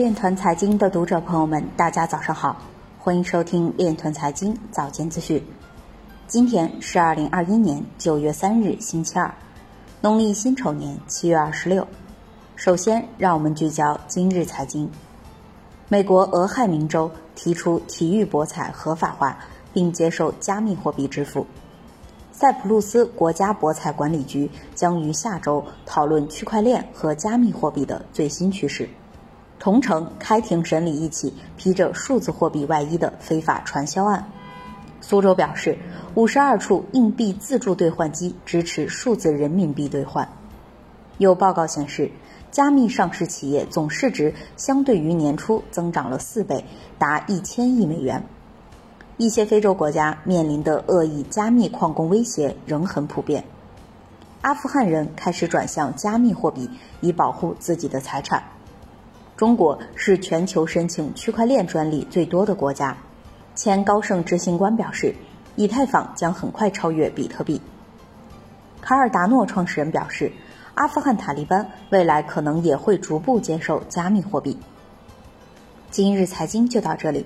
链团财经的读者朋友们，大家早上好，欢迎收听链团财经早间资讯。今天是二零二一年九月三日，星期二，农历辛丑年七月二十六。首先，让我们聚焦今日财经。美国俄亥明州提出体育博彩合法化，并接受加密货币支付。塞浦路斯国家博彩管理局将于下周讨论区块链和加密货币的最新趋势。同城开庭审理一起披着数字货币外衣的非法传销案。苏州表示，五十二处硬币自助兑换机支持数字人民币兑换。有报告显示，加密上市企业总市值相对于年初增长了四倍，达一千亿美元。一些非洲国家面临的恶意加密矿工威胁仍很普遍。阿富汗人开始转向加密货币，以保护自己的财产。中国是全球申请区块链专利最多的国家。前高盛执行官表示，以太坊将很快超越比特币。卡尔达诺创始人表示，阿富汗塔利班未来可能也会逐步接受加密货币。今日财经就到这里，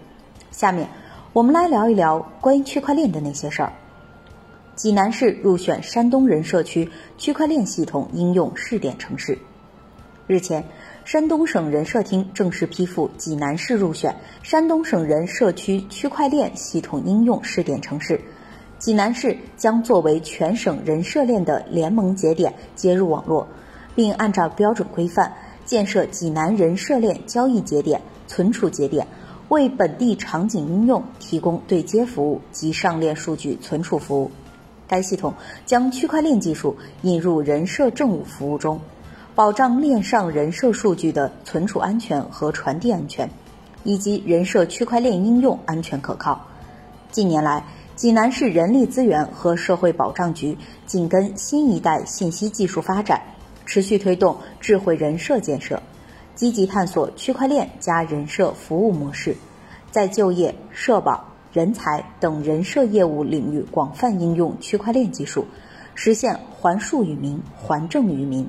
下面我们来聊一聊关于区块链的那些事儿。济南市入选山东人社区区块链系统应用试点城市。日前。山东省人社厅正式批复济南市入选山东省人社区区块链系统应用试点城市，济南市将作为全省人社链的联盟节点接入网络，并按照标准规范建设济南人社链交易节点、存储节点，为本地场景应用提供对接服务及上链数据存储服务。该系统将区块链技术引入人社政务服务中。保障链上人社数据的存储安全和传递安全，以及人社区块链应用安全可靠。近年来，济南市人力资源和社会保障局紧跟新一代信息技术发展，持续推动智慧人社建设，积极探索区块链加人社服务模式，在就业、社保、人才等人社业务领域广泛应用区块链技术，实现还数于民、还政于民。